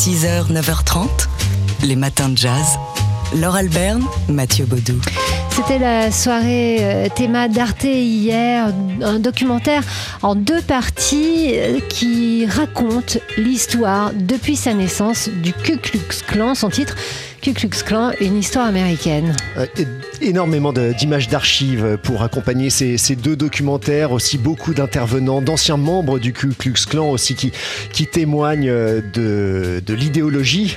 6h, 9h30, les matins de jazz. Laure Alberne, Mathieu Baudou. C'était la soirée euh, théma d'Arte hier, un documentaire en deux parties euh, qui raconte l'histoire depuis sa naissance du Ku Klux Klan. Son titre, Ku Klux Klan, une histoire américaine. Euh, énormément d'images d'archives pour accompagner ces, deux documentaires, aussi beaucoup d'intervenants, d'anciens membres du Ku Klux Klan aussi qui, témoignent de, de l'idéologie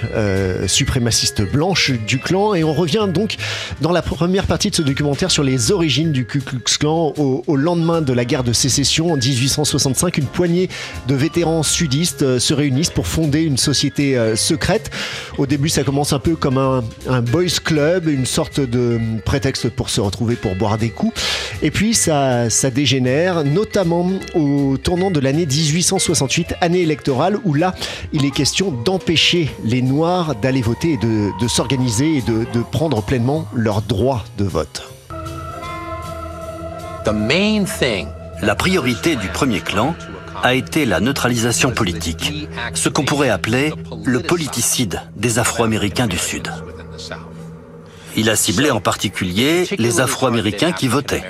suprémaciste blanche du clan. Et on revient donc dans la première partie de ce documentaire sur les origines du Ku Klux Klan au, lendemain de la guerre de sécession en 1865. Une poignée de vétérans sudistes euh, se réunissent pour fonder une société euh, secrète. Au début, ça commence un peu comme un, boys club, une sorte de prétexte pour se retrouver pour boire des coups. Et puis, ça, dégénère, notamment au tournant de l'année 1868, année électorale, où là, il est question d'empêcher les Noirs d'aller voter et de, s'organiser et de, prendre pleinement leurs droits de vote. La priorité du premier clan a été la neutralisation politique, ce qu'on pourrait appeler le politicide des Afro-Américains du Sud. Il a ciblé en particulier les Afro-Américains qui votaient.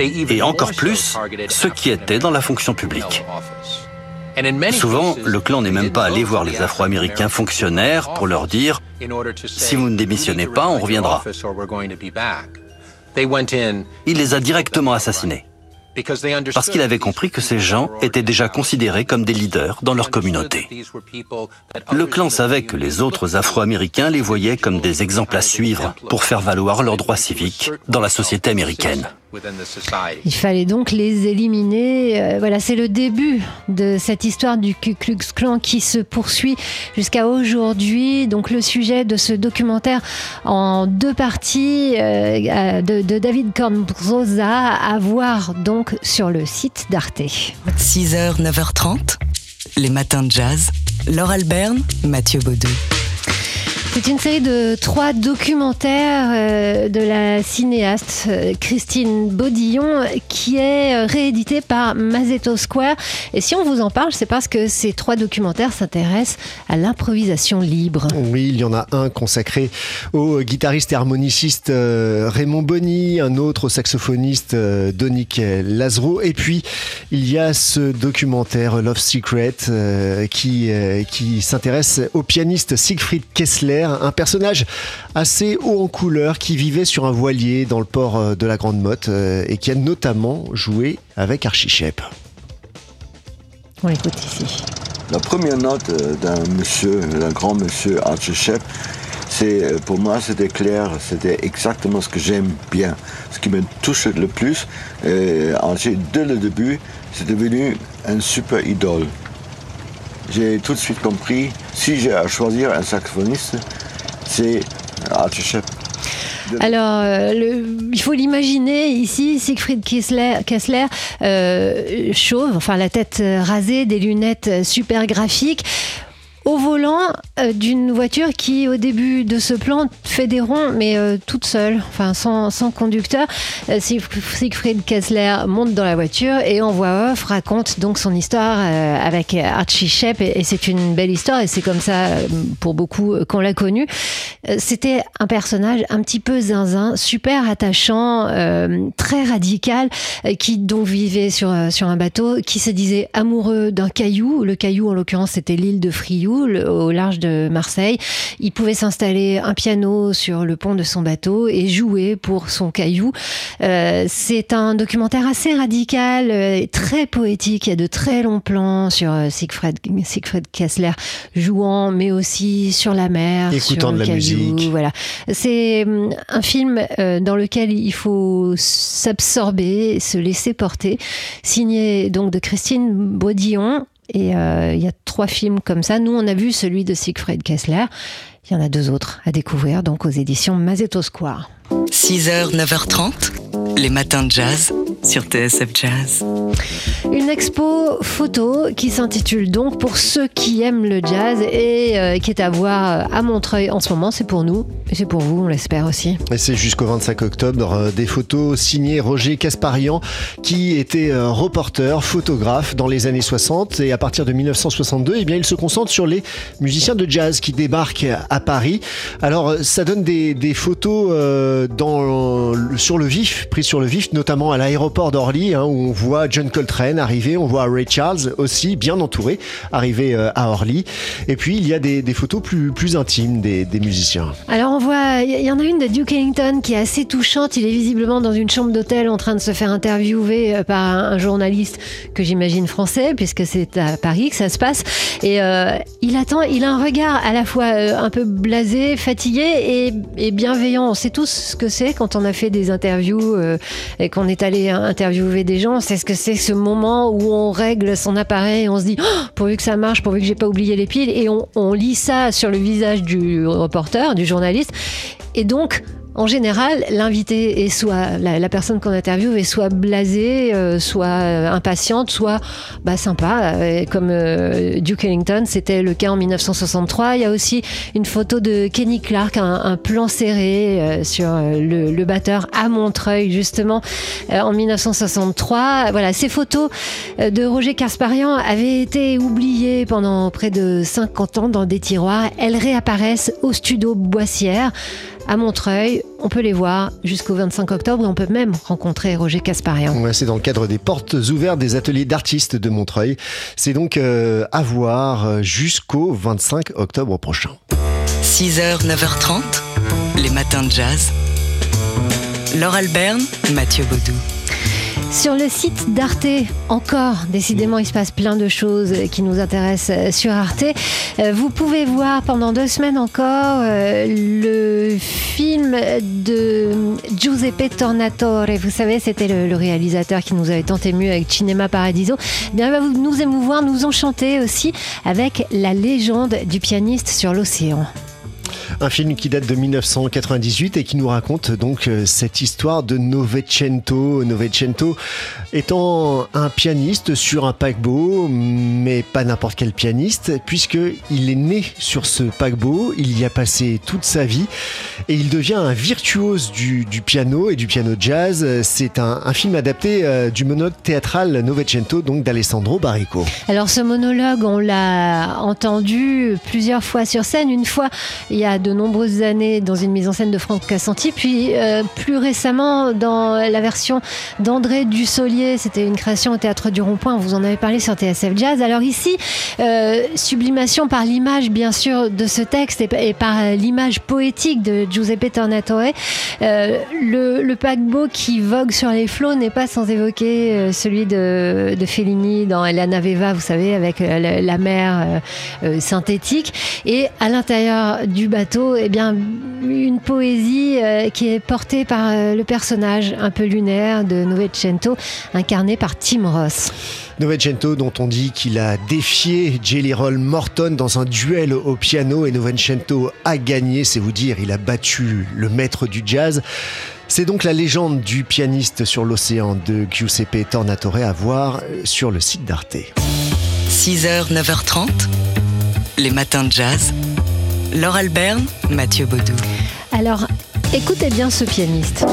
Et encore plus, ceux qui étaient dans la fonction publique. Souvent, le clan n'est même pas allé voir les Afro-Américains fonctionnaires pour leur dire ⁇ Si vous ne démissionnez pas, on reviendra ⁇ Il les a directement assassinés parce qu'il avait compris que ces gens étaient déjà considérés comme des leaders dans leur communauté. Le clan savait que les autres Afro-Américains les voyaient comme des exemples à suivre pour faire valoir leurs droits civiques dans la société américaine. Il fallait donc les éliminer. Euh, voilà, c'est le début de cette histoire du Ku Klux Klan qui se poursuit jusqu'à aujourd'hui. Donc le sujet de ce documentaire en deux parties euh, de, de, David Cornrosa à voir donc sur le site d'Arte. 6h, 9h30, les matins de jazz. Laure Alberne, Mathieu Baudou. C'est une série de trois documentaires euh, de la cinéaste euh, Christine Baudillon qui est euh, réédité par Mazeto Square. Et si on vous en parle, c'est parce que ces trois documentaires s'intéressent à l'improvisation libre. Oui, il y en a un consacré au guitariste et harmoniciste Raymond Bonny, un autre au saxophoniste Donick Lazaro. Et puis, il y a ce documentaire Love Secret qui, qui s'intéresse au pianiste Siegfried Kessler un personnage assez haut en couleur qui vivait sur un voilier dans le port euh, de la Grande Motte euh, et qui a notamment joué avec Archie Shep. On l'écoute ici. La première note euh, d'un monsieur, d'un grand monsieur Archie Shep, c'est pour moi c'était clair, c'était exactement ce que j'aime bien, ce qui me touche le plus. Archie, dès le début, c'est devenu un super idole j'ai tout de suite compris, si j'ai à choisir un saxophoniste, c'est Archie Alors, euh, il faut l'imaginer ici, Siegfried Kessler, euh, chauve, enfin la tête rasée, des lunettes super graphiques au volant euh, d'une voiture qui, au début de ce plan, fait des ronds, mais euh, toute seule, enfin sans, conducteur. Euh, Siegfried Kessler monte dans la voiture et en voix off raconte donc son histoire avec Archie Shep et, c'est une belle histoire et c'est comme ça pour beaucoup qu'on l'a connu. C'était un personnage un petit peu zinzin, super attachant, très radical, qui donc vivait sur, sur un bateau, qui se disait amoureux d'un caillou. Le caillou, en l'occurrence, c'était l'île de Au large de Marseille. Il pouvait s'installer un piano sur le pont de son bateau et jouer pour son caillou. Euh, c'est un documentaire assez radical, euh, très poétique. Il y a de très longs plans sur euh, Siegfried, Siegfried Kessler jouant, mais aussi sur la mer, écoutant de la musique. Voilà, c'est hum, un film dans lequel il faut s'absorber, se laisser porter, signé donc de Christine Baudillon et euh, il y a trois films comme ça. Nous, on a vu celui de Siegfried Kessler. Il y en a deux autres à découvrir, donc aux éditions Mazetto Square. 6h, 9h30, les matins de jazz. Sur TSF Jazz. Une expo photo qui s'intitule donc Pour ceux qui aiment le jazz et euh, qui est à voir à Montreuil en ce moment. C'est pour nous et c'est pour vous, on l'espère aussi. Et c'est jusqu'au 25 octobre. Euh, des photos signées Roger Casparian qui était euh, reporter, photographe dans les années 60 et à partir de 1962, eh bien, il se concentre sur les musiciens de jazz qui débarquent à Paris. Alors ça donne des, des photos dans, sur le vif, prises sur le vif, notamment à l'aéroport d'Orly hein, où on voit John Coltrane arriver, on voit Ray Charles aussi bien entouré arriver euh, à Orly. Et puis il y a des, photos plus, plus intimes des, musiciens. Alors on voit, il y en a une de Duke Ellington qui est assez touchante. Il est visiblement dans une chambre d'hôtel en train de se faire interviewer euh, par un journaliste que j'imagine français puisque c'est à Paris que ça se passe. Et euh, il attend, il a un regard à la fois un peu blasé, fatigué et, bienveillant. On sait tous ce que c'est quand on a fait des interviews et qu'on est allé interviewer des gens. C'est ce que c'est ce moment où on règle son appareil et on se dit oh, pourvu que ça marche, pourvu que j'ai pas oublié les piles et on, on lit ça sur le visage du reporter, du journaliste et donc en général, l'invité est soit la, personne qu'on interviewe est soit blasée, euh, soit euh, impatiente, soit bah, sympa. Euh, comme Duke Ellington, c'était le cas en 1963. Il y a aussi une photo de Kenny Clark, un, plan serré sur le, batteur à Montreuil, justement, en 1963. Voilà, ces photos de Roger Casparian avaient été oubliées pendant près de 50 ans dans des tiroirs. Elles réapparaissent au studio Boissière à Montreuil. On peut les voir jusqu'au 25 octobre et on peut même rencontrer Roger Casparian. Ouais, c'est dans le cadre des portes ouvertes des ateliers d'artistes de Montreuil. C'est donc euh, à voir euh, jusqu'au 25 octobre prochain. 6h, 9h30, les matins de jazz. Laure Alberne, Mathieu Baudou. Sur le site d'Arte, encore, décidément, il se passe plein de choses qui nous intéressent sur Arte. Euh, vous pouvez voir pendant deux semaines encore euh, le film de Giuseppe Tornatore. Vous savez, c'était le, réalisateur qui nous avait tant ému avec Cinema Paradiso. Eh bien, il va nous émouvoir, nous enchanter aussi avec la légende du pianiste sur l'océan. Un film qui date de 1998 et qui nous raconte donc euh, cette histoire de Novecento. Novecento étant un pianiste sur un paquebot, mais pas n'importe quel pianiste, puisqu'il est né sur ce paquebot, il y a passé toute sa vie et il devient un virtuose du, piano et du piano jazz. C'est un, film adapté euh, du monologue théâtral Novecento, donc d'Alessandro Barrico. Alors ce monologue, on l'a entendu plusieurs fois sur scène, une fois il y a de nombreuses années dans une mise en scène de Franck Cassanti, puis euh, plus récemment dans la version d'André Dussolier, c'était une création au Théâtre du Rond-Point, vous en avez parlé sur TSF Jazz. Alors ici, euh, sublimation par l'image bien sûr de ce texte et, par l'image poétique de Giuseppe Tornatore. Euh, le, paquebot qui vogue sur les flots n'est pas sans évoquer celui de, Fellini dans La Naveva, vous savez, avec la mer synthétique. Et à l'intérieur du bateau, eh bien, une poésie euh, qui est portée par euh, le personnage un peu lunaire de Novecento, incarné par Tim Ross. Novecento, dont on dit qu'il a défié Jelly Roll Morton dans un duel au piano et Novecento a gagné, c'est vous dire, il a battu le maître du jazz. C'est donc la légende du pianiste sur l'océan de Giuseppe Tornatore à voir sur le site d'Arte. 6h, 9h30, les matins de jazz. Laure Alberne, Mathieu Baudou. Alors, écoutez bien ce pianiste.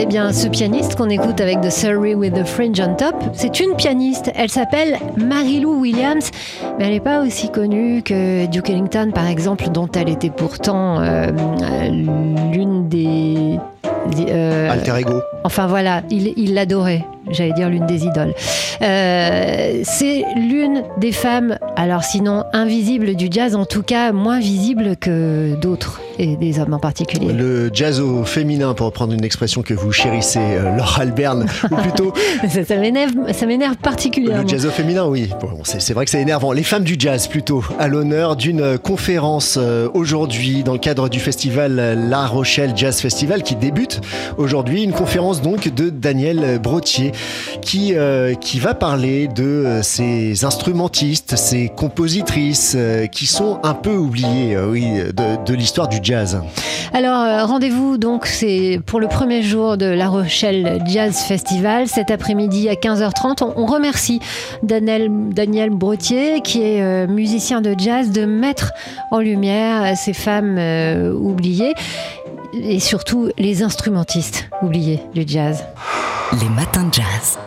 Eh bien, ce pianiste qu'on écoute avec The Surrey with the Fringe on Top, c'est une pianiste. Elle s'appelle Marilou Williams, mais elle n'est pas aussi connue que Duke Ellington, par exemple, dont elle était pourtant euh, l'une des euh, Alter ego. Enfin voilà, il l'adorait. J'allais dire l'une des idoles. Euh, c'est l'une des femmes, alors sinon invisibles du jazz, en tout cas moins visible que d'autres. Et des hommes en particulier. Le jazz au féminin, pour reprendre une expression que vous chérissez, euh, Laure Alberne, ou plutôt. ça, m'énerve particulièrement. Le jazz au féminin, oui. Bon, c'est vrai que c'est énervant. Les femmes du jazz, plutôt, à l'honneur d'une conférence euh, aujourd'hui dans le cadre du festival La Rochelle Jazz Festival qui débute aujourd'hui. Une conférence donc de Daniel Brotier qui, euh, qui va parler de ces instrumentistes, ces compositrices qui sont un peu oubliées, oui, de, de l'histoire du jazz. Alors, euh, rendez-vous donc, c'est pour le premier jour de La Rochelle Jazz Festival, cet après-midi à 15h30. On, remercie Daniel, Daniel Brotier, qui est euh, musicien de jazz, de mettre en lumière ces femmes euh, oubliées et surtout les instrumentistes oubliés du jazz. Les matins de jazz.